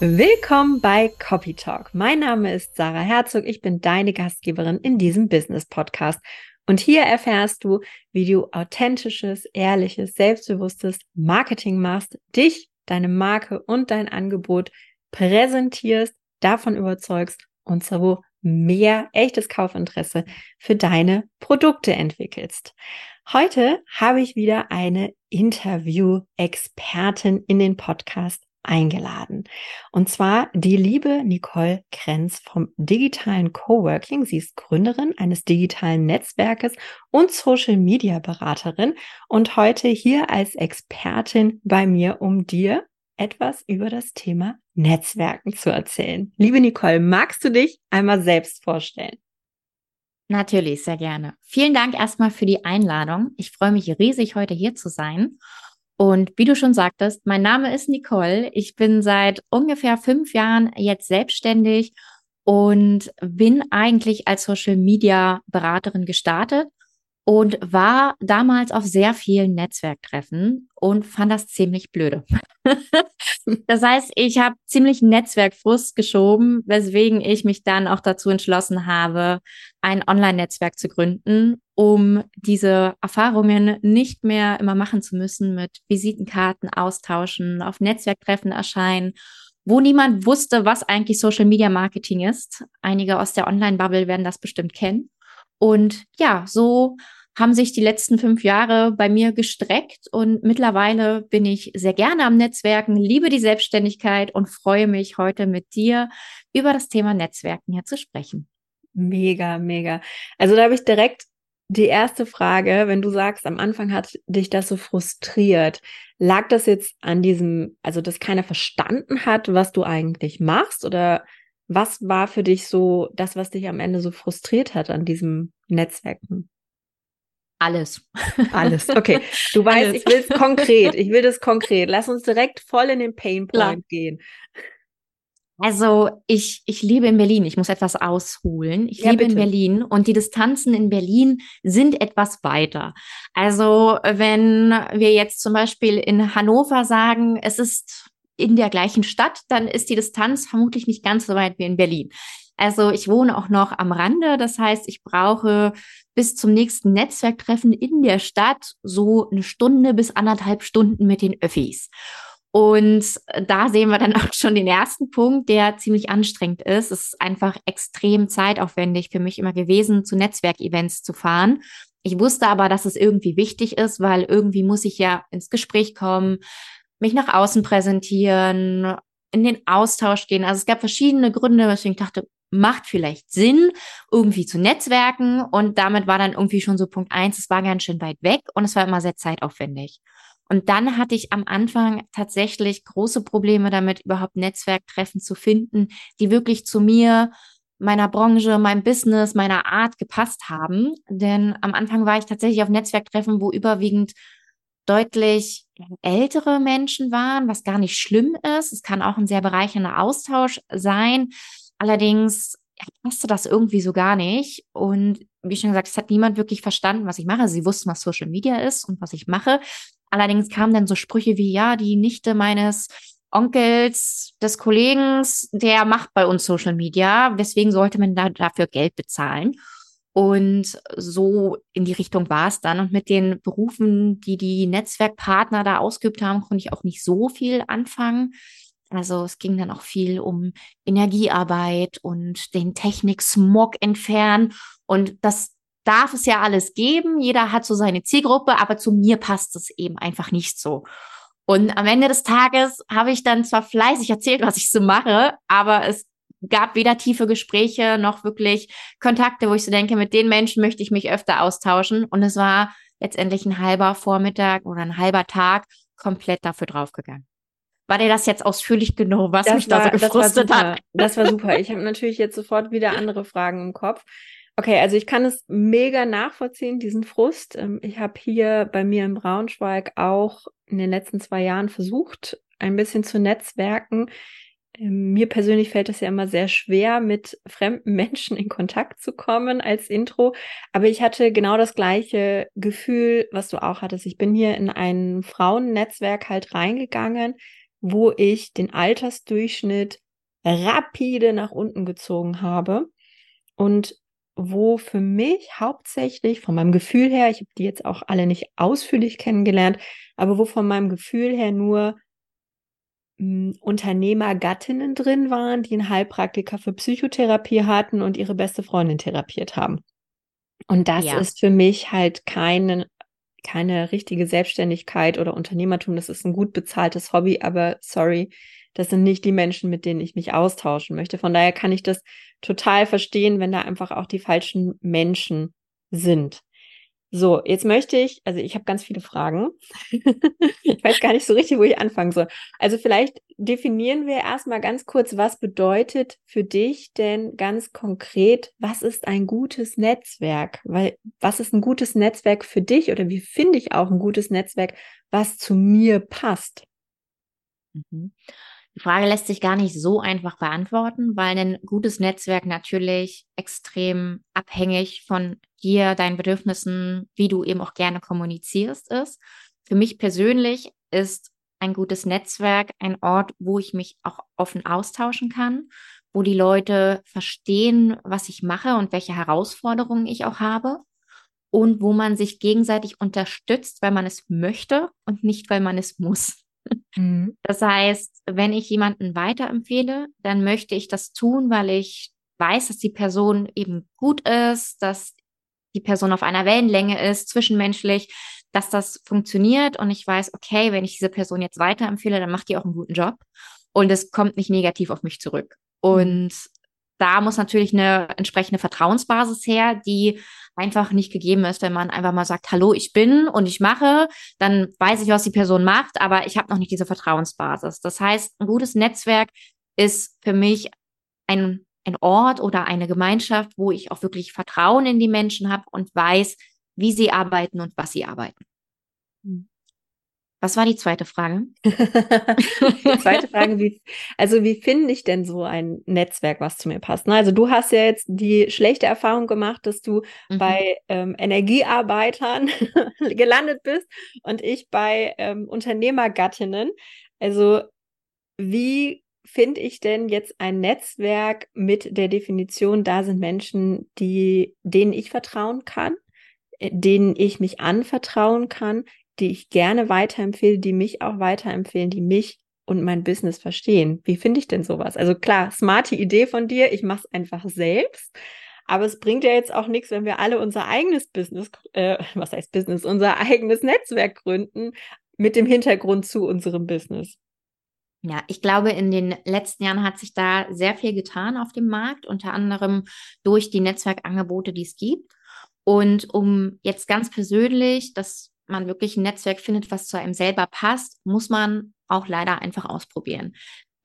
Willkommen bei Copy Talk. Mein Name ist Sarah Herzog. Ich bin deine Gastgeberin in diesem Business Podcast. Und hier erfährst du, wie du authentisches, ehrliches, selbstbewusstes Marketing machst, dich, deine Marke und dein Angebot präsentierst, davon überzeugst und so mehr echtes Kaufinteresse für deine Produkte entwickelst. Heute habe ich wieder eine Interview-Expertin in den Podcast eingeladen. Und zwar die liebe Nicole Krenz vom digitalen Coworking. Sie ist Gründerin eines digitalen Netzwerkes und Social Media Beraterin und heute hier als Expertin bei mir, um dir etwas über das Thema Netzwerken zu erzählen. Liebe Nicole, magst du dich einmal selbst vorstellen? Natürlich, sehr gerne. Vielen Dank erstmal für die Einladung. Ich freue mich riesig, heute hier zu sein. Und wie du schon sagtest, mein Name ist Nicole. Ich bin seit ungefähr fünf Jahren jetzt selbstständig und bin eigentlich als Social Media Beraterin gestartet und war damals auf sehr vielen Netzwerktreffen und fand das ziemlich blöde. das heißt, ich habe ziemlich Netzwerkfrust geschoben, weswegen ich mich dann auch dazu entschlossen habe, ein Online-Netzwerk zu gründen, um diese Erfahrungen nicht mehr immer machen zu müssen mit Visitenkarten austauschen, auf Netzwerktreffen erscheinen wo niemand wusste, was eigentlich Social Media Marketing ist. Einige aus der Online-Bubble werden das bestimmt kennen. Und ja, so haben sich die letzten fünf Jahre bei mir gestreckt und mittlerweile bin ich sehr gerne am Netzwerken, liebe die Selbstständigkeit und freue mich heute mit dir über das Thema Netzwerken hier zu sprechen. Mega, mega. Also da habe ich direkt die erste Frage, wenn du sagst, am Anfang hat dich das so frustriert, lag das jetzt an diesem, also dass keiner verstanden hat, was du eigentlich machst oder was war für dich so das, was dich am Ende so frustriert hat an diesem Netzwerken? Alles. Alles. Okay. Du weißt, Alles. ich will es konkret. Ich will das konkret. Lass uns direkt voll in den Pain Point gehen. Also ich, ich liebe in Berlin. Ich muss etwas ausholen. Ich ja, liebe bitte. in Berlin und die Distanzen in Berlin sind etwas weiter. Also wenn wir jetzt zum Beispiel in Hannover sagen, es ist in der gleichen Stadt, dann ist die Distanz vermutlich nicht ganz so weit wie in Berlin. Also ich wohne auch noch am Rande. Das heißt, ich brauche bis zum nächsten Netzwerktreffen in der Stadt so eine Stunde bis anderthalb Stunden mit den Öffis. Und da sehen wir dann auch schon den ersten Punkt, der ziemlich anstrengend ist. Es ist einfach extrem zeitaufwendig für mich immer gewesen, zu Netzwerkevents zu fahren. Ich wusste aber, dass es irgendwie wichtig ist, weil irgendwie muss ich ja ins Gespräch kommen, mich nach außen präsentieren, in den Austausch gehen. Also es gab verschiedene Gründe, weswegen ich dachte, macht vielleicht Sinn, irgendwie zu netzwerken. Und damit war dann irgendwie schon so Punkt eins, es war ganz schön weit weg und es war immer sehr zeitaufwendig. Und dann hatte ich am Anfang tatsächlich große Probleme damit, überhaupt Netzwerktreffen zu finden, die wirklich zu mir, meiner Branche, meinem Business, meiner Art gepasst haben. Denn am Anfang war ich tatsächlich auf Netzwerktreffen, wo überwiegend deutlich ältere Menschen waren, was gar nicht schlimm ist. Es kann auch ein sehr bereichernder Austausch sein. Allerdings passte das irgendwie so gar nicht. Und wie schon gesagt, es hat niemand wirklich verstanden, was ich mache. Sie wussten, was Social Media ist und was ich mache. Allerdings kamen dann so Sprüche wie, ja, die Nichte meines Onkels, des Kollegen, der macht bei uns Social Media. Weswegen sollte man da dafür Geld bezahlen? Und so in die Richtung war es dann. Und mit den Berufen, die die Netzwerkpartner da ausgeübt haben, konnte ich auch nicht so viel anfangen. Also es ging dann auch viel um Energiearbeit und den Technik-Smog entfernen. Und das darf es ja alles geben. Jeder hat so seine Zielgruppe, aber zu mir passt es eben einfach nicht so. Und am Ende des Tages habe ich dann zwar fleißig erzählt, was ich so mache, aber es gab weder tiefe Gespräche noch wirklich Kontakte, wo ich so denke, mit den Menschen möchte ich mich öfter austauschen. Und es war letztendlich ein halber Vormittag oder ein halber Tag komplett dafür draufgegangen. War dir das jetzt ausführlich genug, was das mich war, da so gefrustet das hat? Das war super. Ich habe natürlich jetzt sofort wieder andere Fragen im Kopf. Okay, also ich kann es mega nachvollziehen, diesen Frust. Ähm, ich habe hier bei mir in Braunschweig auch in den letzten zwei Jahren versucht, ein bisschen zu netzwerken. Ähm, mir persönlich fällt es ja immer sehr schwer, mit fremden Menschen in Kontakt zu kommen als Intro. Aber ich hatte genau das gleiche Gefühl, was du auch hattest. Ich bin hier in ein Frauennetzwerk halt reingegangen wo ich den Altersdurchschnitt rapide nach unten gezogen habe und wo für mich hauptsächlich von meinem Gefühl her, ich habe die jetzt auch alle nicht ausführlich kennengelernt, aber wo von meinem Gefühl her nur hm, Unternehmergattinnen drin waren, die einen Heilpraktiker für Psychotherapie hatten und ihre beste Freundin therapiert haben. Und das ja. ist für mich halt keine, keine richtige Selbstständigkeit oder Unternehmertum. Das ist ein gut bezahltes Hobby, aber sorry, das sind nicht die Menschen, mit denen ich mich austauschen möchte. Von daher kann ich das total verstehen, wenn da einfach auch die falschen Menschen sind. So, jetzt möchte ich, also ich habe ganz viele Fragen. ich weiß gar nicht so richtig, wo ich anfangen soll. Also vielleicht definieren wir erstmal ganz kurz, was bedeutet für dich denn ganz konkret, was ist ein gutes Netzwerk? Weil was ist ein gutes Netzwerk für dich oder wie finde ich auch ein gutes Netzwerk, was zu mir passt? Mhm. Die Frage lässt sich gar nicht so einfach beantworten, weil ein gutes Netzwerk natürlich extrem abhängig von dir, deinen Bedürfnissen, wie du eben auch gerne kommunizierst, ist. Für mich persönlich ist ein gutes Netzwerk ein Ort, wo ich mich auch offen austauschen kann, wo die Leute verstehen, was ich mache und welche Herausforderungen ich auch habe und wo man sich gegenseitig unterstützt, weil man es möchte und nicht, weil man es muss. Mhm. Das heißt, wenn ich jemanden weiterempfehle, dann möchte ich das tun, weil ich weiß, dass die Person eben gut ist, dass die Person auf einer Wellenlänge ist, zwischenmenschlich, dass das funktioniert und ich weiß, okay, wenn ich diese Person jetzt weiterempfehle, dann macht die auch einen guten Job und es kommt nicht negativ auf mich zurück. Mhm. Und da muss natürlich eine entsprechende Vertrauensbasis her, die einfach nicht gegeben ist, wenn man einfach mal sagt, hallo, ich bin und ich mache, dann weiß ich, was die Person macht, aber ich habe noch nicht diese Vertrauensbasis. Das heißt, ein gutes Netzwerk ist für mich ein, ein Ort oder eine Gemeinschaft, wo ich auch wirklich Vertrauen in die Menschen habe und weiß, wie sie arbeiten und was sie arbeiten. Was war die zweite Frage? die zweite Frage, wie, also wie finde ich denn so ein Netzwerk, was zu mir passt? Also du hast ja jetzt die schlechte Erfahrung gemacht, dass du mhm. bei ähm, Energiearbeitern gelandet bist und ich bei ähm, Unternehmergattinnen. Also wie finde ich denn jetzt ein Netzwerk mit der Definition, da sind Menschen, die, denen ich vertrauen kann, äh, denen ich mich anvertrauen kann, die ich gerne weiterempfehle, die mich auch weiterempfehlen, die mich und mein Business verstehen. Wie finde ich denn sowas? Also klar, smarte Idee von dir, ich mache es einfach selbst. Aber es bringt ja jetzt auch nichts, wenn wir alle unser eigenes Business, äh, was heißt Business, unser eigenes Netzwerk gründen mit dem Hintergrund zu unserem Business. Ja, ich glaube, in den letzten Jahren hat sich da sehr viel getan auf dem Markt, unter anderem durch die Netzwerkangebote, die es gibt. Und um jetzt ganz persönlich das man wirklich ein Netzwerk findet, was zu einem selber passt, muss man auch leider einfach ausprobieren.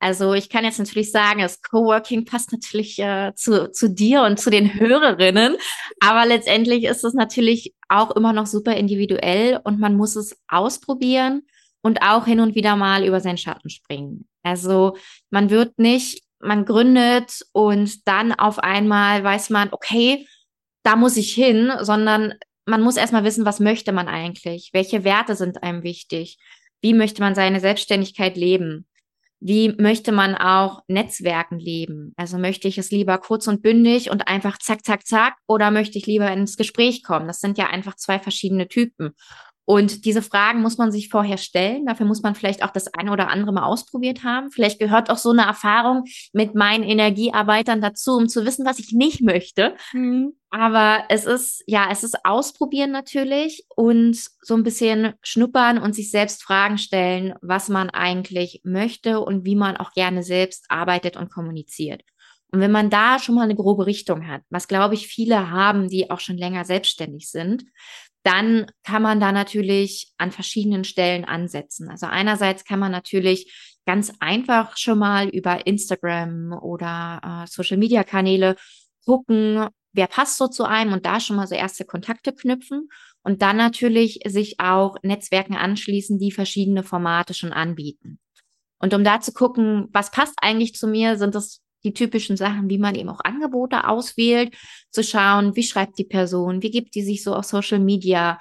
Also ich kann jetzt natürlich sagen, das Coworking passt natürlich äh, zu, zu dir und zu den Hörerinnen, aber letztendlich ist es natürlich auch immer noch super individuell und man muss es ausprobieren und auch hin und wieder mal über seinen Schatten springen. Also man wird nicht, man gründet und dann auf einmal weiß man, okay, da muss ich hin, sondern man muss erstmal wissen, was möchte man eigentlich? Welche Werte sind einem wichtig? Wie möchte man seine Selbstständigkeit leben? Wie möchte man auch Netzwerken leben? Also möchte ich es lieber kurz und bündig und einfach zack, zack, zack oder möchte ich lieber ins Gespräch kommen? Das sind ja einfach zwei verschiedene Typen. Und diese Fragen muss man sich vorher stellen. Dafür muss man vielleicht auch das eine oder andere mal ausprobiert haben. Vielleicht gehört auch so eine Erfahrung mit meinen Energiearbeitern dazu, um zu wissen, was ich nicht möchte. Mhm. Aber es ist, ja, es ist ausprobieren natürlich und so ein bisschen schnuppern und sich selbst Fragen stellen, was man eigentlich möchte und wie man auch gerne selbst arbeitet und kommuniziert. Und wenn man da schon mal eine grobe Richtung hat, was glaube ich viele haben, die auch schon länger selbstständig sind, dann kann man da natürlich an verschiedenen Stellen ansetzen. Also einerseits kann man natürlich ganz einfach schon mal über Instagram oder äh, Social-Media-Kanäle gucken, wer passt so zu einem und da schon mal so erste Kontakte knüpfen und dann natürlich sich auch Netzwerken anschließen, die verschiedene Formate schon anbieten. Und um da zu gucken, was passt eigentlich zu mir, sind das die typischen Sachen, wie man eben auch Angebote auswählt, zu schauen, wie schreibt die Person, wie gibt die sich so auf Social Media,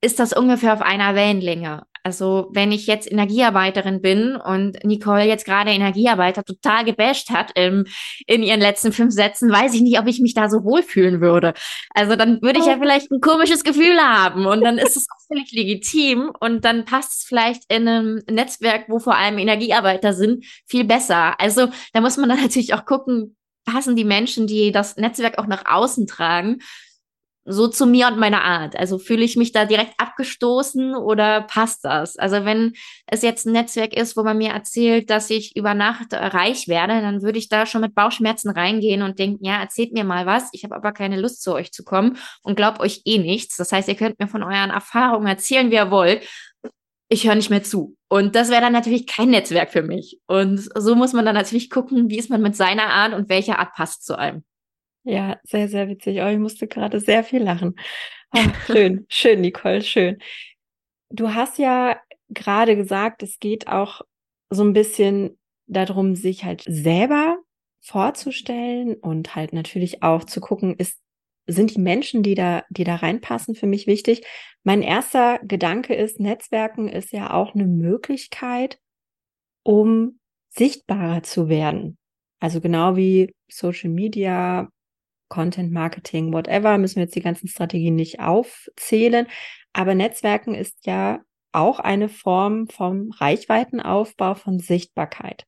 ist das ungefähr auf einer Wellenlänge? Also wenn ich jetzt Energiearbeiterin bin und Nicole jetzt gerade Energiearbeiter total gebasht hat im, in ihren letzten fünf Sätzen, weiß ich nicht, ob ich mich da so wohlfühlen würde. Also dann würde ich ja oh. vielleicht ein komisches Gefühl haben und dann ist es auch völlig legitim und dann passt es vielleicht in einem Netzwerk, wo vor allem Energiearbeiter sind, viel besser. Also da muss man dann natürlich auch gucken, passen die Menschen, die das Netzwerk auch nach außen tragen, so zu mir und meiner Art. Also fühle ich mich da direkt abgestoßen oder passt das? Also wenn es jetzt ein Netzwerk ist, wo man mir erzählt, dass ich über Nacht reich werde, dann würde ich da schon mit Bauchschmerzen reingehen und denken, ja, erzählt mir mal was. Ich habe aber keine Lust zu euch zu kommen und glaubt euch eh nichts. Das heißt, ihr könnt mir von euren Erfahrungen erzählen, wie ihr wollt. Ich höre nicht mehr zu. Und das wäre dann natürlich kein Netzwerk für mich. Und so muss man dann natürlich gucken, wie ist man mit seiner Art und welcher Art passt zu einem. Ja, sehr, sehr witzig. Oh, ich musste gerade sehr viel lachen. Oh, schön, schön, Nicole, schön. Du hast ja gerade gesagt, es geht auch so ein bisschen darum, sich halt selber vorzustellen und halt natürlich auch zu gucken, ist, sind die Menschen, die da, die da reinpassen, für mich wichtig. Mein erster Gedanke ist, Netzwerken ist ja auch eine Möglichkeit, um sichtbarer zu werden. Also genau wie Social Media, Content Marketing, whatever, müssen wir jetzt die ganzen Strategien nicht aufzählen. Aber Netzwerken ist ja auch eine Form vom Reichweitenaufbau, von Sichtbarkeit.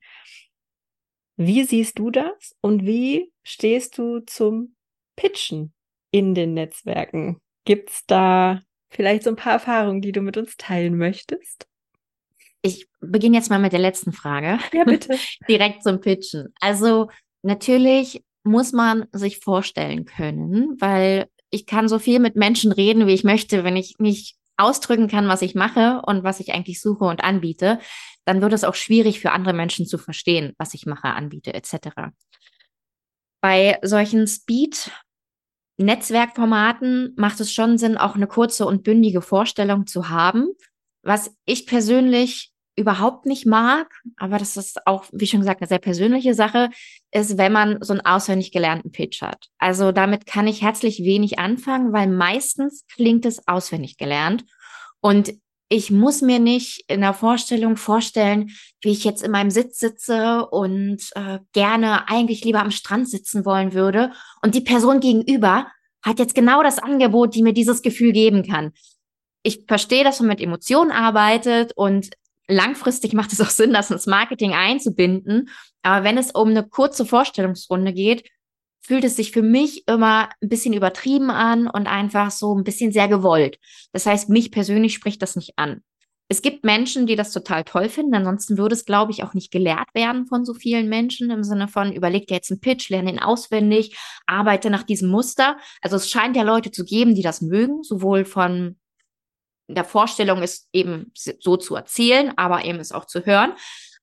Wie siehst du das und wie stehst du zum Pitchen in den Netzwerken? Gibt es da vielleicht so ein paar Erfahrungen, die du mit uns teilen möchtest? Ich beginne jetzt mal mit der letzten Frage. Ja, bitte. Direkt zum Pitchen. Also natürlich muss man sich vorstellen können, weil ich kann so viel mit Menschen reden, wie ich möchte, wenn ich nicht ausdrücken kann, was ich mache und was ich eigentlich suche und anbiete, dann wird es auch schwierig für andere Menschen zu verstehen, was ich mache, anbiete etc. Bei solchen Speed Netzwerkformaten macht es schon Sinn, auch eine kurze und bündige Vorstellung zu haben. Was ich persönlich überhaupt nicht mag, aber das ist auch, wie schon gesagt, eine sehr persönliche Sache, ist, wenn man so einen auswendig gelernten Pitch hat. Also damit kann ich herzlich wenig anfangen, weil meistens klingt es auswendig gelernt. Und ich muss mir nicht in der Vorstellung vorstellen, wie ich jetzt in meinem Sitz sitze und äh, gerne eigentlich lieber am Strand sitzen wollen würde. Und die Person gegenüber hat jetzt genau das Angebot, die mir dieses Gefühl geben kann. Ich verstehe, dass man mit Emotionen arbeitet und langfristig macht es auch Sinn, das ins Marketing einzubinden. Aber wenn es um eine kurze Vorstellungsrunde geht, fühlt es sich für mich immer ein bisschen übertrieben an und einfach so ein bisschen sehr gewollt. Das heißt, mich persönlich spricht das nicht an. Es gibt Menschen, die das total toll finden. Ansonsten würde es, glaube ich, auch nicht gelehrt werden von so vielen Menschen im Sinne von, überleg dir jetzt einen Pitch, lerne ihn auswendig, arbeite nach diesem Muster. Also es scheint ja Leute zu geben, die das mögen, sowohl von der Vorstellung ist eben so zu erzählen, aber eben es auch zu hören.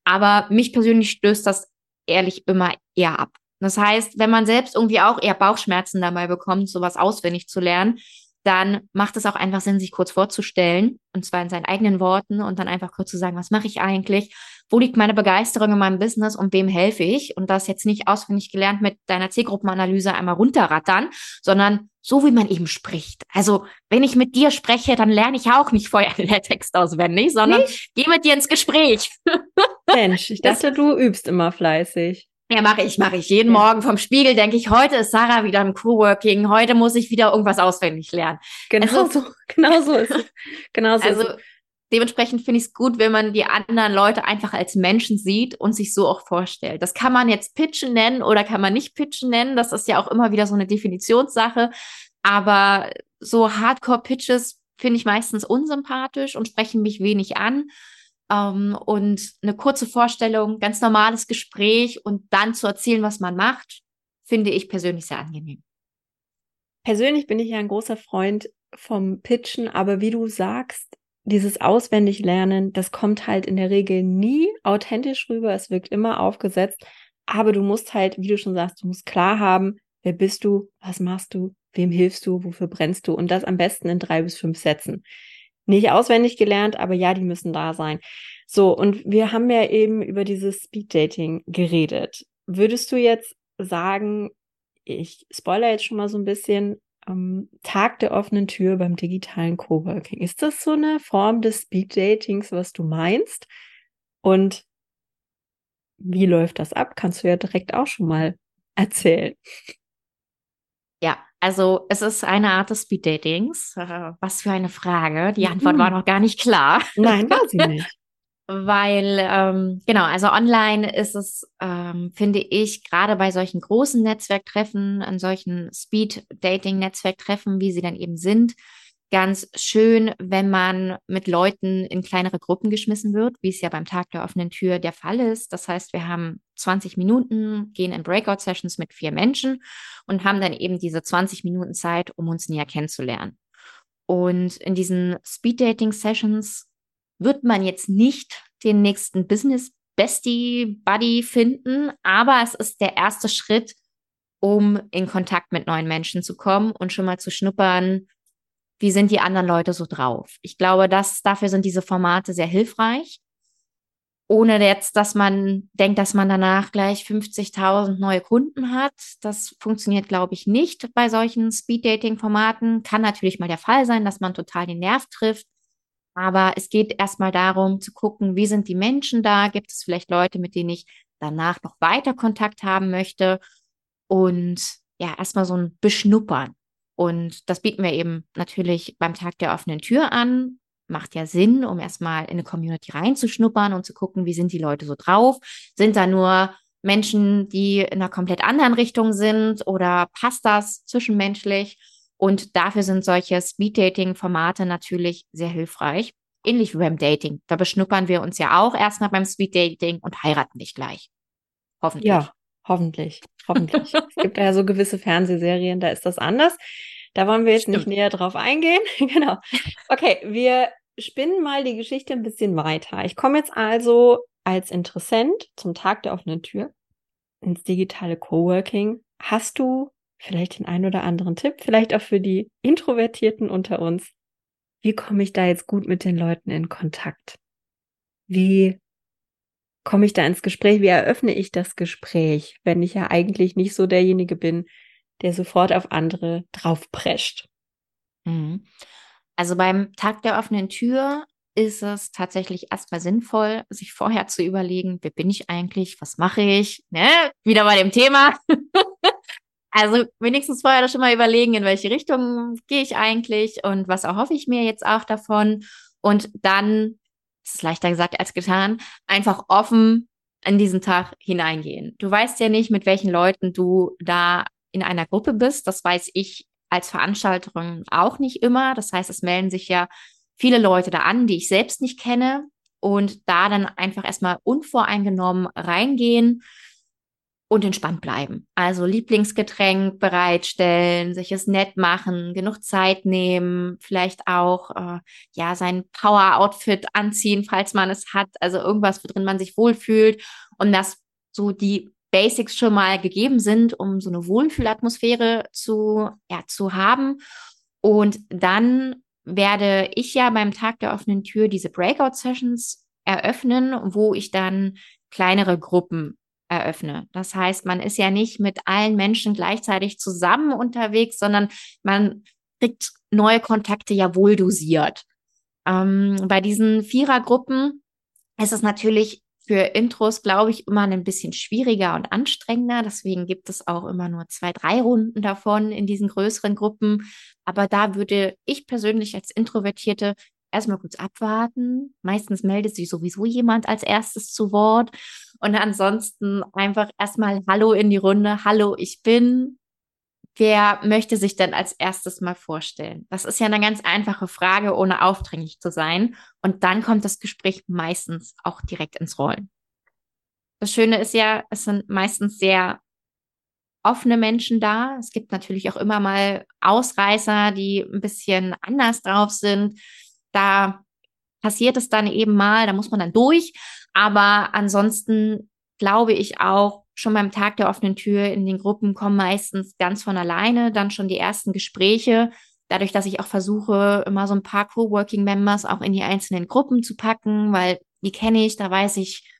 Aber mich persönlich stößt das ehrlich immer eher ab. Das heißt, wenn man selbst irgendwie auch eher Bauchschmerzen dabei bekommt, sowas auswendig zu lernen, dann macht es auch einfach Sinn, sich kurz vorzustellen, und zwar in seinen eigenen Worten und dann einfach kurz zu sagen, was mache ich eigentlich? Wo liegt meine Begeisterung in meinem Business und wem helfe ich? Und das jetzt nicht auswendig gelernt mit deiner Zielgruppenanalyse einmal runterrattern, sondern so wie man eben spricht. Also, wenn ich mit dir spreche, dann lerne ich auch nicht vorher den Text auswendig, sondern nicht? gehe mit dir ins Gespräch. Mensch, ich dachte, du übst immer fleißig. Ja, mache ich, mache ich. Jeden ja. Morgen vom Spiegel denke ich, heute ist Sarah wieder im Coworking, heute muss ich wieder irgendwas auswendig lernen. Genau also, so, genau so ist es. Genau so also, ist es. Dementsprechend finde ich es gut, wenn man die anderen Leute einfach als Menschen sieht und sich so auch vorstellt. Das kann man jetzt Pitchen nennen oder kann man nicht Pitchen nennen. Das ist ja auch immer wieder so eine Definitionssache. Aber so Hardcore-Pitches finde ich meistens unsympathisch und sprechen mich wenig an. Ähm, und eine kurze Vorstellung, ganz normales Gespräch und dann zu erzählen, was man macht, finde ich persönlich sehr angenehm. Persönlich bin ich ja ein großer Freund vom Pitchen, aber wie du sagst, dieses Auswendiglernen, das kommt halt in der Regel nie authentisch rüber. Es wirkt immer aufgesetzt. Aber du musst halt, wie du schon sagst, du musst klar haben, wer bist du, was machst du, wem hilfst du, wofür brennst du und das am besten in drei bis fünf Sätzen nicht auswendig gelernt, aber ja, die müssen da sein. So, und wir haben ja eben über dieses Speed Dating geredet. Würdest du jetzt sagen, ich spoiler jetzt schon mal so ein bisschen, ähm, Tag der offenen Tür beim digitalen Coworking. Ist das so eine Form des Speed-Datings, was du meinst? Und wie läuft das ab? Kannst du ja direkt auch schon mal erzählen. Ja, also es ist eine Art des Speed-Datings. Äh, was für eine Frage. Die Antwort mhm. war noch gar nicht klar. Nein, war sie nicht. Weil, ähm, genau, also online ist es, ähm, finde ich, gerade bei solchen großen Netzwerktreffen, an solchen Speed-Dating-Netzwerktreffen, wie sie dann eben sind, ganz schön, wenn man mit Leuten in kleinere Gruppen geschmissen wird, wie es ja beim Tag der offenen Tür der Fall ist. Das heißt, wir haben 20 Minuten, gehen in Breakout-Sessions mit vier Menschen und haben dann eben diese 20 Minuten Zeit, um uns näher kennenzulernen. Und in diesen Speed-Dating-Sessions wird man jetzt nicht den nächsten Business Bestie Buddy finden, aber es ist der erste Schritt, um in Kontakt mit neuen Menschen zu kommen und schon mal zu schnuppern, wie sind die anderen Leute so drauf. Ich glaube, dass dafür sind diese Formate sehr hilfreich. Ohne jetzt, dass man denkt, dass man danach gleich 50.000 neue Kunden hat. Das funktioniert, glaube ich, nicht bei solchen Speed-Dating-Formaten. Kann natürlich mal der Fall sein, dass man total den Nerv trifft. Aber es geht erstmal darum zu gucken, wie sind die Menschen da? Gibt es vielleicht Leute, mit denen ich danach noch weiter Kontakt haben möchte? Und ja, erstmal so ein Beschnuppern. Und das bieten wir eben natürlich beim Tag der offenen Tür an. Macht ja Sinn, um erstmal in eine Community reinzuschnuppern und zu gucken, wie sind die Leute so drauf? Sind da nur Menschen, die in einer komplett anderen Richtung sind oder passt das zwischenmenschlich? Und dafür sind solche Speed-Dating-Formate natürlich sehr hilfreich. Ähnlich wie beim Dating. Da beschnuppern wir uns ja auch erstmal beim Speed-Dating und heiraten nicht gleich. Hoffentlich. Ja, hoffentlich. Hoffentlich. es gibt ja so gewisse Fernsehserien, da ist das anders. Da wollen wir jetzt Stimmt. nicht näher drauf eingehen. genau. Okay, wir spinnen mal die Geschichte ein bisschen weiter. Ich komme jetzt also als Interessent zum Tag der offenen Tür ins digitale Coworking. Hast du vielleicht den einen oder anderen Tipp, vielleicht auch für die Introvertierten unter uns. Wie komme ich da jetzt gut mit den Leuten in Kontakt? Wie komme ich da ins Gespräch? Wie eröffne ich das Gespräch, wenn ich ja eigentlich nicht so derjenige bin, der sofort auf andere draufprescht? Mhm. Also beim Tag der offenen Tür ist es tatsächlich erstmal sinnvoll, sich vorher zu überlegen, wer bin ich eigentlich, was mache ich, ne? Wieder bei dem Thema. Also wenigstens vorher schon mal überlegen, in welche Richtung gehe ich eigentlich und was erhoffe ich mir jetzt auch davon. Und dann, das ist leichter gesagt als getan, einfach offen in diesen Tag hineingehen. Du weißt ja nicht, mit welchen Leuten du da in einer Gruppe bist. Das weiß ich als Veranstalterin auch nicht immer. Das heißt, es melden sich ja viele Leute da an, die ich selbst nicht kenne und da dann einfach erstmal unvoreingenommen reingehen und entspannt bleiben. Also Lieblingsgetränk bereitstellen, sich es nett machen, genug Zeit nehmen, vielleicht auch äh, ja sein Power-Outfit anziehen, falls man es hat. Also irgendwas, worin man sich wohlfühlt und dass so die Basics schon mal gegeben sind, um so eine Wohlfühlatmosphäre zu ja zu haben. Und dann werde ich ja beim Tag der offenen Tür diese Breakout-Sessions eröffnen, wo ich dann kleinere Gruppen eröffne. Das heißt, man ist ja nicht mit allen Menschen gleichzeitig zusammen unterwegs, sondern man kriegt neue Kontakte ja wohl dosiert. Ähm, bei diesen Vierergruppen ist es natürlich für Intros, glaube ich, immer ein bisschen schwieriger und anstrengender. Deswegen gibt es auch immer nur zwei, drei Runden davon in diesen größeren Gruppen. Aber da würde ich persönlich als Introvertierte erstmal kurz abwarten. Meistens meldet sich sowieso jemand als erstes zu Wort. Und ansonsten einfach erstmal Hallo in die Runde. Hallo, ich bin. Wer möchte sich denn als erstes mal vorstellen? Das ist ja eine ganz einfache Frage, ohne aufdringlich zu sein. Und dann kommt das Gespräch meistens auch direkt ins Rollen. Das Schöne ist ja, es sind meistens sehr offene Menschen da. Es gibt natürlich auch immer mal Ausreißer, die ein bisschen anders drauf sind. Da passiert es dann eben mal, da muss man dann durch. Aber ansonsten glaube ich auch, schon beim Tag der offenen Tür in den Gruppen kommen meistens ganz von alleine dann schon die ersten Gespräche. Dadurch, dass ich auch versuche, immer so ein paar Coworking-Members auch in die einzelnen Gruppen zu packen, weil die kenne ich, da weiß ich,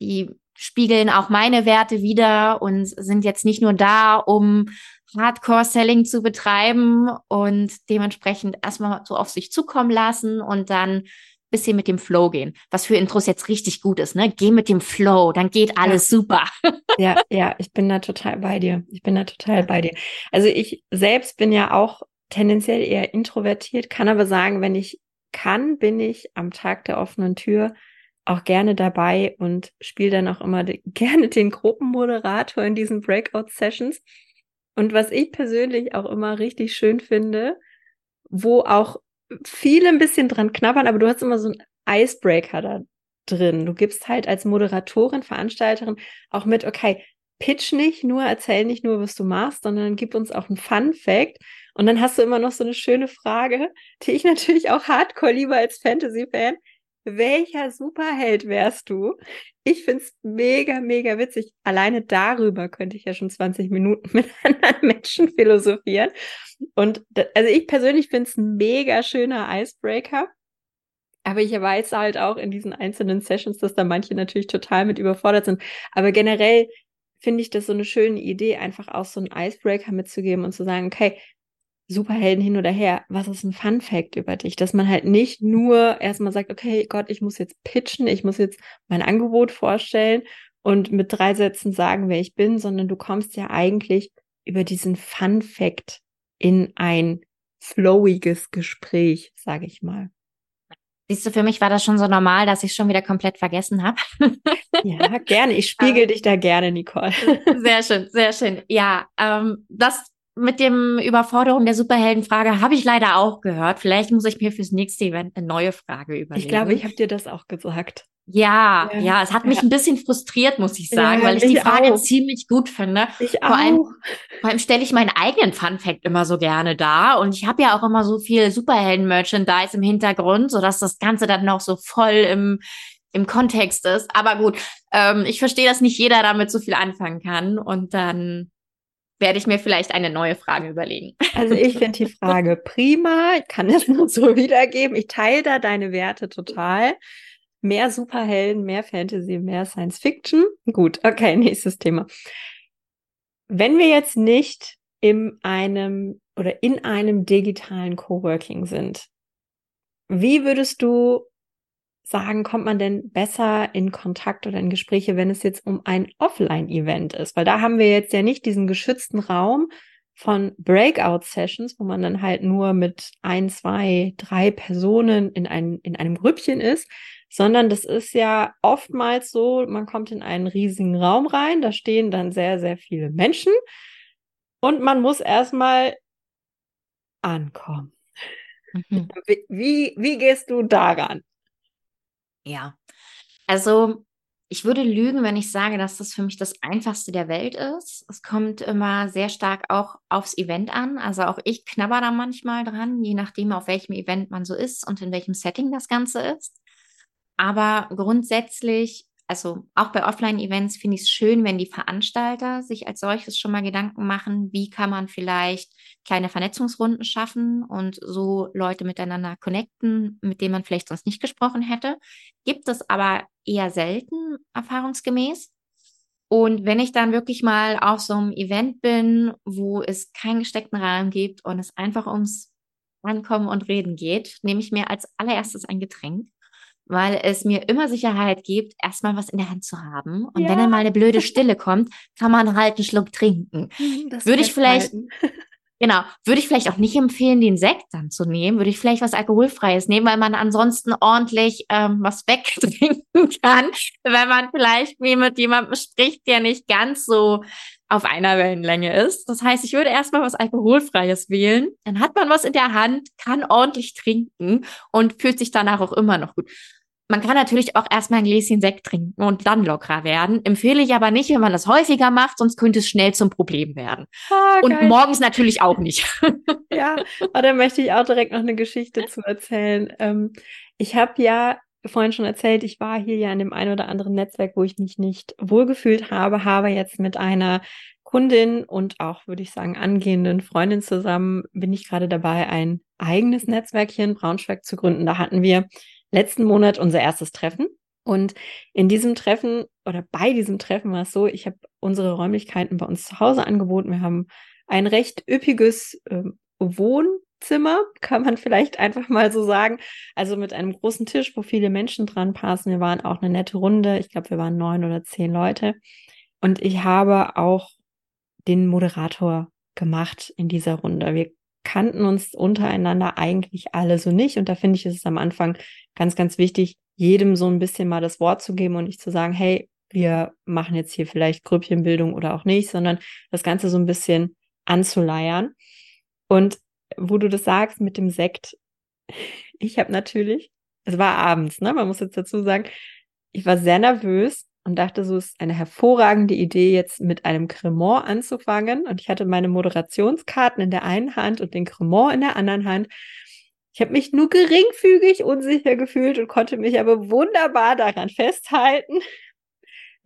die spiegeln auch meine Werte wieder und sind jetzt nicht nur da, um Hardcore-Selling zu betreiben und dementsprechend erstmal so auf sich zukommen lassen und dann bisschen mit dem Flow gehen, was für Intros jetzt richtig gut ist, ne? Geh mit dem Flow, dann geht alles ja. super. ja, ja, ich bin da total bei dir. Ich bin da total bei dir. Also ich selbst bin ja auch tendenziell eher introvertiert, kann aber sagen, wenn ich kann, bin ich am Tag der offenen Tür auch gerne dabei und spiele dann auch immer gerne den Gruppenmoderator in diesen Breakout-Sessions. Und was ich persönlich auch immer richtig schön finde, wo auch viele ein bisschen dran knabbern, aber du hast immer so einen Icebreaker da drin. Du gibst halt als Moderatorin, Veranstalterin auch mit, okay, pitch nicht nur, erzähl nicht nur, was du machst, sondern gib uns auch einen Fun Fact. Und dann hast du immer noch so eine schöne Frage, die ich natürlich auch hardcore liebe als Fantasy-Fan welcher Superheld wärst du? Ich find's mega, mega witzig. Alleine darüber könnte ich ja schon 20 Minuten mit anderen Menschen philosophieren. Und also ich persönlich finde es ein mega schöner Icebreaker. Aber ich weiß halt auch in diesen einzelnen Sessions, dass da manche natürlich total mit überfordert sind. Aber generell finde ich das so eine schöne Idee, einfach auch so einen Icebreaker mitzugeben und zu sagen, okay, Superhelden hin oder her, was ist ein Fun Fact über dich? Dass man halt nicht nur erstmal sagt, okay, Gott, ich muss jetzt pitchen, ich muss jetzt mein Angebot vorstellen und mit drei Sätzen sagen, wer ich bin, sondern du kommst ja eigentlich über diesen Fun Fact in ein flowiges Gespräch, sage ich mal. Siehst du, für mich war das schon so normal, dass ich schon wieder komplett vergessen habe. ja, gerne. Ich spiegel dich da gerne, Nicole. sehr schön, sehr schön. Ja, ähm, das mit dem Überforderung der Superheldenfrage habe ich leider auch gehört. Vielleicht muss ich mir fürs nächste Event eine neue Frage überlegen. Ich glaube, ich habe dir das auch gesagt. Ja, ja, ja, es hat mich ja. ein bisschen frustriert, muss ich sagen, ja, weil ich, ich die Frage auch. ziemlich gut finde. Ich vor auch. allem, vor allem stelle ich meinen eigenen Fun Fact immer so gerne dar und ich habe ja auch immer so viel Superhelden-Merchandise im Hintergrund, sodass das Ganze dann noch so voll im im Kontext ist. Aber gut, ähm, ich verstehe, dass nicht jeder damit so viel anfangen kann und dann werde ich mir vielleicht eine neue Frage überlegen. Also ich finde die Frage prima. Ich kann das nur so wiedergeben. Ich teile da deine Werte total. Mehr Superhelden, mehr Fantasy, mehr Science Fiction. Gut, okay, nächstes Thema. Wenn wir jetzt nicht in einem oder in einem digitalen Coworking sind, wie würdest du sagen, kommt man denn besser in Kontakt oder in Gespräche, wenn es jetzt um ein Offline-Event ist? Weil da haben wir jetzt ja nicht diesen geschützten Raum von Breakout-Sessions, wo man dann halt nur mit ein, zwei, drei Personen in, ein, in einem Grüppchen ist, sondern das ist ja oftmals so, man kommt in einen riesigen Raum rein, da stehen dann sehr, sehr viele Menschen und man muss erstmal ankommen. Mhm. Wie, wie gehst du daran? Ja, also ich würde lügen, wenn ich sage, dass das für mich das Einfachste der Welt ist. Es kommt immer sehr stark auch aufs Event an. Also auch ich knabber da manchmal dran, je nachdem, auf welchem Event man so ist und in welchem Setting das Ganze ist. Aber grundsätzlich also auch bei Offline-Events finde ich es schön, wenn die Veranstalter sich als solches schon mal Gedanken machen, wie kann man vielleicht kleine Vernetzungsrunden schaffen und so Leute miteinander connecten, mit denen man vielleicht sonst nicht gesprochen hätte. Gibt es aber eher selten, erfahrungsgemäß. Und wenn ich dann wirklich mal auf so einem Event bin, wo es keinen gesteckten Rahmen gibt und es einfach ums Ankommen und Reden geht, nehme ich mir als allererstes ein Getränk weil es mir immer Sicherheit gibt, erstmal was in der Hand zu haben. Und ja. wenn dann mal eine blöde Stille kommt, kann man halt einen Schluck trinken. Mhm, das würde ich vielleicht, genau, würde ich vielleicht auch nicht empfehlen, den Sekt dann zu nehmen. Würde ich vielleicht was Alkoholfreies nehmen, weil man ansonsten ordentlich ähm, was wegtrinken kann, wenn man vielleicht wie mit jemandem spricht, der nicht ganz so auf einer Wellenlänge ist. Das heißt, ich würde erstmal was Alkoholfreies wählen. Dann hat man was in der Hand, kann ordentlich trinken und fühlt sich danach auch immer noch gut. Man kann natürlich auch erstmal ein Gläschen Sekt trinken und dann lockerer werden. Empfehle ich aber nicht, wenn man das häufiger macht, sonst könnte es schnell zum Problem werden. Ah, und morgens natürlich auch nicht. ja, aber da möchte ich auch direkt noch eine Geschichte zu erzählen. Ähm, ich habe ja vorhin schon erzählt, ich war hier ja in dem einen oder anderen Netzwerk, wo ich mich nicht wohlgefühlt habe, habe jetzt mit einer Kundin und auch, würde ich sagen, angehenden Freundin zusammen, bin ich gerade dabei, ein eigenes Netzwerk hier in Braunschweig zu gründen. Da hatten wir letzten Monat unser erstes Treffen. Und in diesem Treffen oder bei diesem Treffen war es so, ich habe unsere Räumlichkeiten bei uns zu Hause angeboten. Wir haben ein recht üppiges äh, Wohnzimmer, kann man vielleicht einfach mal so sagen. Also mit einem großen Tisch, wo viele Menschen dran passen. Wir waren auch eine nette Runde. Ich glaube, wir waren neun oder zehn Leute. Und ich habe auch den Moderator gemacht in dieser Runde. Wir kannten uns untereinander eigentlich alle so nicht. Und da finde ich, ist es am Anfang ganz, ganz wichtig, jedem so ein bisschen mal das Wort zu geben und nicht zu sagen, hey, wir machen jetzt hier vielleicht Grüppchenbildung oder auch nicht, sondern das Ganze so ein bisschen anzuleiern. Und wo du das sagst mit dem Sekt, ich habe natürlich, es war abends, ne? Man muss jetzt dazu sagen, ich war sehr nervös und dachte, so ist eine hervorragende Idee, jetzt mit einem Cremant anzufangen. Und ich hatte meine Moderationskarten in der einen Hand und den Cremant in der anderen Hand. Ich habe mich nur geringfügig unsicher gefühlt und konnte mich aber wunderbar daran festhalten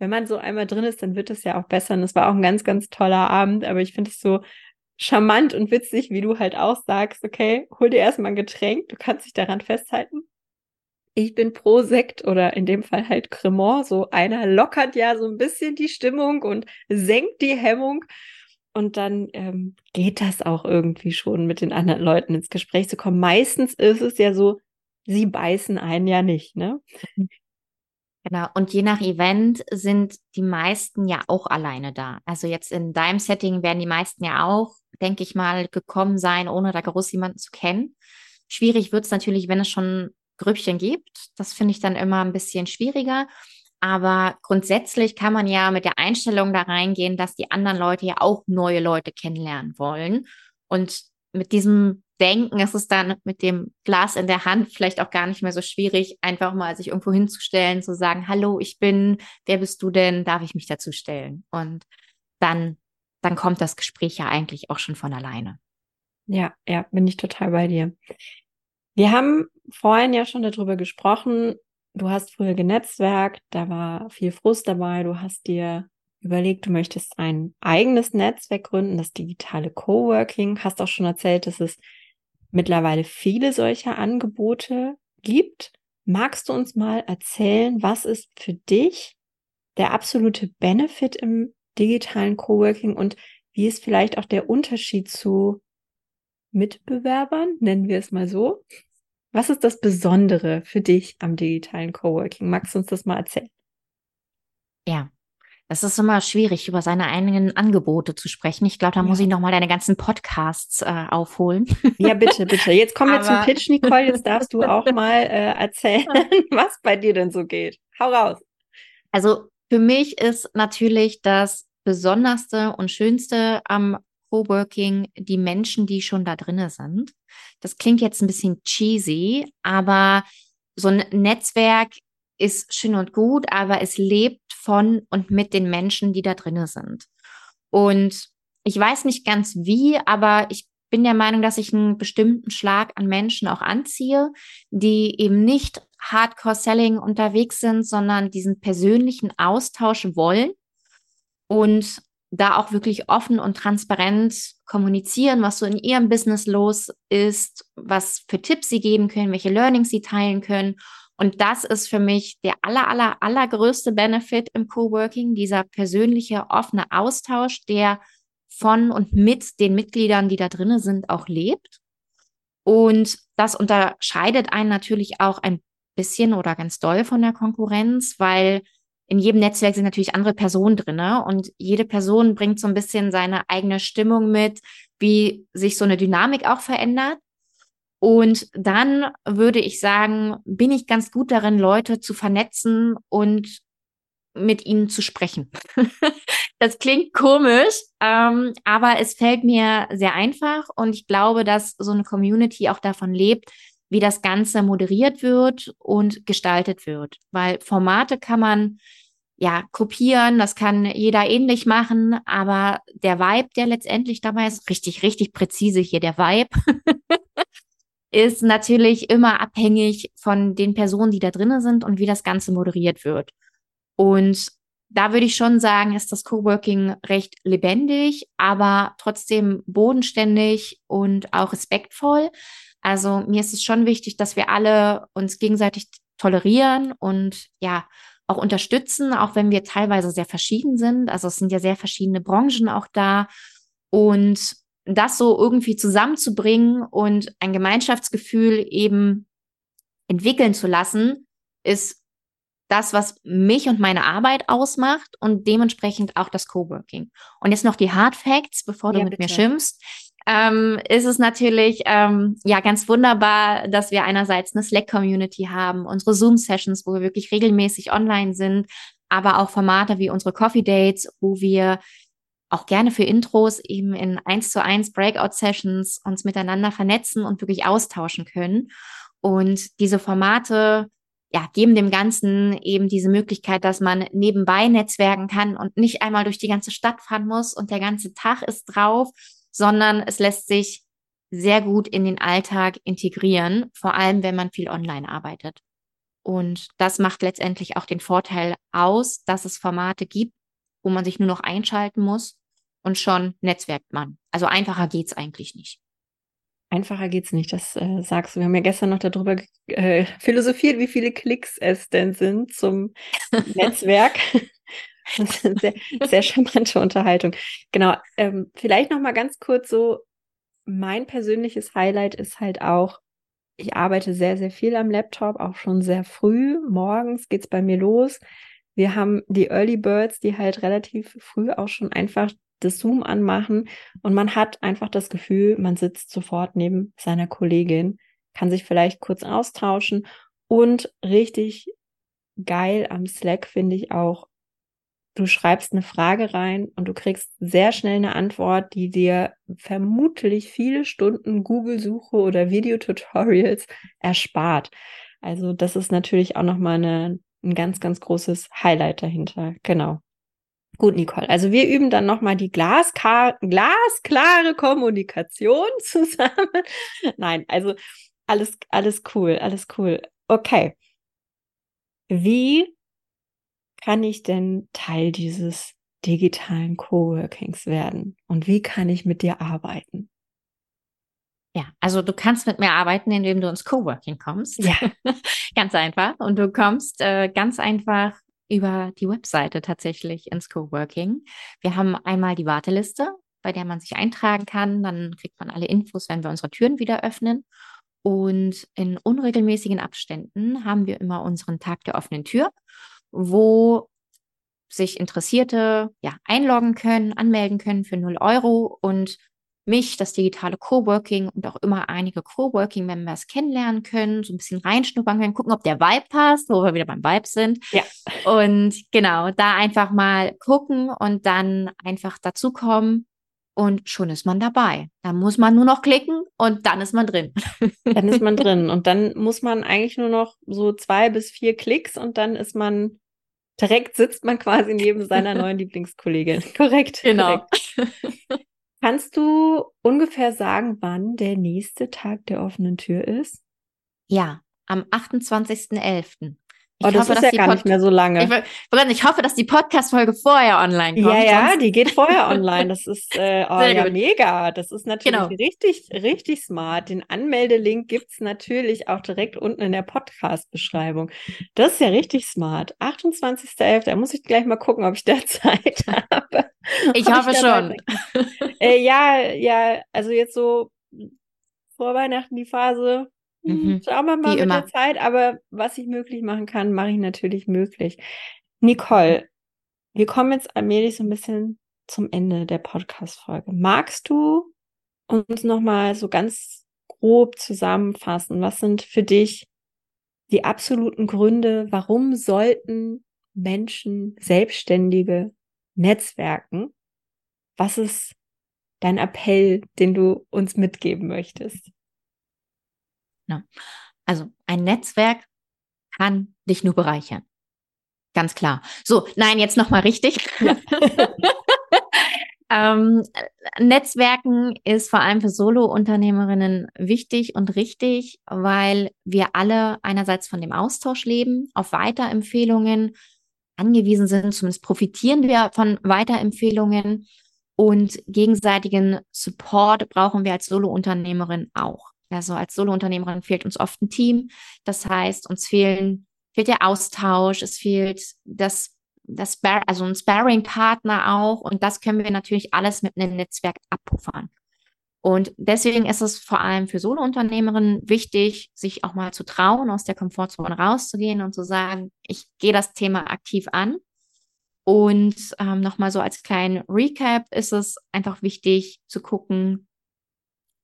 wenn man so einmal drin ist, dann wird es ja auch besser. Und es war auch ein ganz, ganz toller Abend. Aber ich finde es so charmant und witzig, wie du halt auch sagst, okay, hol dir erstmal ein Getränk, du kannst dich daran festhalten. Ich bin pro Sekt oder in dem Fall halt Cremant. So einer lockert ja so ein bisschen die Stimmung und senkt die Hemmung. Und dann ähm, geht das auch irgendwie schon mit den anderen Leuten ins Gespräch zu kommen. Meistens ist es ja so, sie beißen einen ja nicht, ne? Mhm. Genau. Und je nach Event sind die meisten ja auch alleine da. Also jetzt in deinem Setting werden die meisten ja auch, denke ich mal, gekommen sein, ohne da groß jemanden zu kennen. Schwierig wird es natürlich, wenn es schon Grüppchen gibt. Das finde ich dann immer ein bisschen schwieriger. Aber grundsätzlich kann man ja mit der Einstellung da reingehen, dass die anderen Leute ja auch neue Leute kennenlernen wollen. Und mit diesem denken, ist es dann mit dem Glas in der Hand vielleicht auch gar nicht mehr so schwierig, einfach mal sich irgendwo hinzustellen, zu sagen, hallo, ich bin, wer bist du denn, darf ich mich dazu stellen? Und dann, dann kommt das Gespräch ja eigentlich auch schon von alleine. Ja, ja, bin ich total bei dir. Wir haben vorhin ja schon darüber gesprochen, du hast früher genetzwerkt, da war viel Frust dabei, du hast dir überlegt, du möchtest ein eigenes Netzwerk gründen, das digitale Coworking, hast auch schon erzählt, dass es mittlerweile viele solcher Angebote gibt. Magst du uns mal erzählen, was ist für dich der absolute Benefit im digitalen Coworking und wie ist vielleicht auch der Unterschied zu Mitbewerbern, nennen wir es mal so? Was ist das Besondere für dich am digitalen Coworking? Magst du uns das mal erzählen? Ja, es ist immer schwierig, über seine eigenen Angebote zu sprechen. Ich glaube, da ja. muss ich nochmal deine ganzen Podcasts äh, aufholen. Ja, bitte, bitte. Jetzt kommen wir zum Pitch, Nicole. Jetzt darfst du auch mal äh, erzählen, was bei dir denn so geht. Hau raus. Also für mich ist natürlich das Besonderste und Schönste am Coworking die Menschen, die schon da drinnen sind. Das klingt jetzt ein bisschen cheesy, aber so ein Netzwerk ist schön und gut, aber es lebt von und mit den Menschen, die da drinnen sind. Und ich weiß nicht ganz wie, aber ich bin der Meinung, dass ich einen bestimmten Schlag an Menschen auch anziehe, die eben nicht Hardcore-Selling unterwegs sind, sondern diesen persönlichen Austausch wollen und da auch wirklich offen und transparent kommunizieren, was so in ihrem Business los ist, was für Tipps sie geben können, welche Learnings sie teilen können und das ist für mich der aller, aller, allergrößte Benefit im Coworking, dieser persönliche, offene Austausch, der von und mit den Mitgliedern, die da drinnen sind, auch lebt. Und das unterscheidet einen natürlich auch ein bisschen oder ganz doll von der Konkurrenz, weil in jedem Netzwerk sind natürlich andere Personen drinne und jede Person bringt so ein bisschen seine eigene Stimmung mit, wie sich so eine Dynamik auch verändert. Und dann würde ich sagen, bin ich ganz gut darin, Leute zu vernetzen und mit ihnen zu sprechen. das klingt komisch, ähm, aber es fällt mir sehr einfach und ich glaube, dass so eine Community auch davon lebt, wie das Ganze moderiert wird und gestaltet wird. Weil Formate kann man ja kopieren, das kann jeder ähnlich machen, aber der Vibe, der letztendlich dabei ist, richtig, richtig präzise hier der Vibe, ist natürlich immer abhängig von den Personen, die da drinnen sind und wie das Ganze moderiert wird. Und da würde ich schon sagen, ist das Coworking recht lebendig, aber trotzdem bodenständig und auch respektvoll. Also mir ist es schon wichtig, dass wir alle uns gegenseitig tolerieren und ja, auch unterstützen, auch wenn wir teilweise sehr verschieden sind. Also es sind ja sehr verschiedene Branchen auch da Und das so irgendwie zusammenzubringen und ein Gemeinschaftsgefühl eben entwickeln zu lassen, ist das, was mich und meine Arbeit ausmacht und dementsprechend auch das Coworking. Und jetzt noch die Hard Facts, bevor du ja, mit bitte. mir schimpfst ähm, ist es natürlich ähm, ja ganz wunderbar, dass wir einerseits eine Slack-Community haben, unsere Zoom-Sessions, wo wir wirklich regelmäßig online sind, aber auch Formate wie unsere Coffee Dates, wo wir auch gerne für Intros eben in eins zu eins Breakout-Sessions uns miteinander vernetzen und wirklich austauschen können. Und diese Formate ja, geben dem Ganzen eben diese Möglichkeit, dass man nebenbei netzwerken kann und nicht einmal durch die ganze Stadt fahren muss und der ganze Tag ist drauf, sondern es lässt sich sehr gut in den Alltag integrieren, vor allem wenn man viel online arbeitet. Und das macht letztendlich auch den Vorteil aus, dass es Formate gibt, wo man sich nur noch einschalten muss und schon netzwerkt man. Also einfacher geht's eigentlich nicht. Einfacher geht's nicht, das äh, sagst du. Wir haben ja gestern noch darüber äh, philosophiert, wie viele Klicks es denn sind zum Netzwerk. Sehr, sehr charmante Unterhaltung. Genau. Ähm, vielleicht noch mal ganz kurz so: Mein persönliches Highlight ist halt auch, ich arbeite sehr, sehr viel am Laptop, auch schon sehr früh. Morgens geht's bei mir los. Wir haben die Early Birds, die halt relativ früh auch schon einfach das Zoom anmachen und man hat einfach das Gefühl, man sitzt sofort neben seiner Kollegin, kann sich vielleicht kurz austauschen und richtig geil am Slack finde ich auch du schreibst eine Frage rein und du kriegst sehr schnell eine Antwort, die dir vermutlich viele Stunden Google-Suche oder Videotutorials erspart. Also das ist natürlich auch nochmal eine, ein ganz, ganz großes Highlight dahinter. Genau. Gut, Nicole. Also wir üben dann nochmal die glasklare Kommunikation zusammen. Nein, also alles, alles cool, alles cool. Okay. Wie kann ich denn Teil dieses digitalen Coworkings werden? Und wie kann ich mit dir arbeiten? Ja, also du kannst mit mir arbeiten, indem du ins Coworking kommst. Ja. ganz einfach. Und du kommst äh, ganz einfach über die Webseite tatsächlich ins Coworking. Wir haben einmal die Warteliste, bei der man sich eintragen kann. Dann kriegt man alle Infos, wenn wir unsere Türen wieder öffnen. Und in unregelmäßigen Abständen haben wir immer unseren Tag der offenen Tür wo sich Interessierte ja einloggen können, anmelden können für 0 Euro und mich, das digitale Coworking und auch immer einige Coworking-Members kennenlernen können, so ein bisschen reinschnuppern können, gucken, ob der Vibe passt, wo wir wieder beim Vibe sind. Ja. Und genau, da einfach mal gucken und dann einfach dazukommen und schon ist man dabei. Da muss man nur noch klicken und dann ist man drin. Dann ist man drin und dann muss man eigentlich nur noch so zwei bis vier Klicks und dann ist man direkt sitzt man quasi neben seiner neuen Lieblingskollegin. Korrekt. Genau. Korrekt. Kannst du ungefähr sagen, wann der nächste Tag der offenen Tür ist? Ja, am 28.11. Ich oh, das hoffe, ist ja gar Pod nicht mehr so lange. Ich, ich hoffe, dass die Podcast-Folge vorher online kommt. Ja, ja, die geht vorher online. Das ist äh, oh, ja, mega. Das ist natürlich genau. richtig, richtig smart. Den Anmeldelink gibt's natürlich auch direkt unten in der Podcast-Beschreibung. Das ist ja richtig smart. 28.11. Da muss ich gleich mal gucken, ob ich da Zeit habe. Ich hoffe ich schon. Äh, ja, ja, also jetzt so vor Weihnachten die Phase, Mhm. Schauen wir mal Wie mit immer. der Zeit, aber was ich möglich machen kann, mache ich natürlich möglich. Nicole, wir kommen jetzt allmählich so ein bisschen zum Ende der Podcast-Folge. Magst du uns nochmal so ganz grob zusammenfassen? Was sind für dich die absoluten Gründe, warum sollten Menschen, Selbstständige Netzwerken? Was ist dein Appell, den du uns mitgeben möchtest? Ne? Also ein Netzwerk kann dich nur bereichern. Ganz klar. So, nein, jetzt nochmal richtig. Ja. ähm, Netzwerken ist vor allem für Solo-Unternehmerinnen wichtig und richtig, weil wir alle einerseits von dem Austausch leben, auf Weiterempfehlungen angewiesen sind, zumindest profitieren wir von Weiterempfehlungen und gegenseitigen Support brauchen wir als Solo-Unternehmerin auch. Also als Solounternehmerin fehlt uns oft ein Team. Das heißt, uns fehlen, fehlt der Austausch, es fehlt das das also ein Sparring-Partner auch. Und das können wir natürlich alles mit einem Netzwerk abpuffern. Und deswegen ist es vor allem für Solo-Unternehmerinnen wichtig, sich auch mal zu trauen, aus der Komfortzone rauszugehen und zu sagen, ich gehe das Thema aktiv an. Und ähm, nochmal so als kleinen Recap ist es einfach wichtig zu gucken,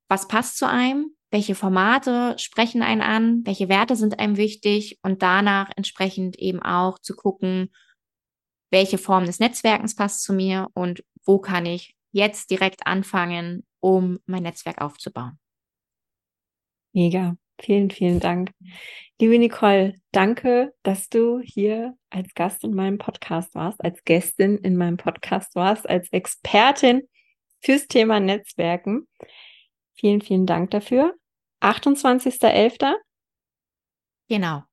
was passt zu einem, welche Formate sprechen einen an, welche Werte sind einem wichtig und danach entsprechend eben auch zu gucken, welche Form des Netzwerkens passt zu mir und wo kann ich jetzt direkt anfangen, um mein Netzwerk aufzubauen. Mega. Vielen, vielen Dank. Liebe Nicole, danke, dass du hier als Gast in meinem Podcast warst, als Gästin in meinem Podcast warst, als Expertin fürs Thema Netzwerken. Vielen, vielen Dank dafür. 28.11. Genau.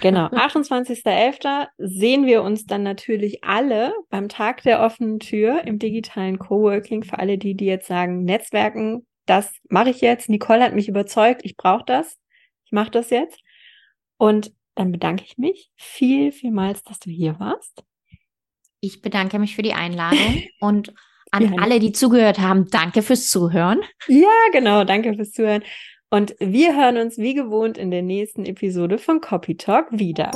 Genau, 28.11. sehen wir uns dann natürlich alle beim Tag der offenen Tür im digitalen Coworking. Für alle die, die jetzt sagen, Netzwerken, das mache ich jetzt. Nicole hat mich überzeugt, ich brauche das. Ich mache das jetzt. Und dann bedanke ich mich viel, vielmals, dass du hier warst. Ich bedanke mich für die Einladung und an ja. alle, die zugehört haben, danke fürs Zuhören. Ja, genau, danke fürs Zuhören. Und wir hören uns wie gewohnt in der nächsten Episode von Copy Talk wieder.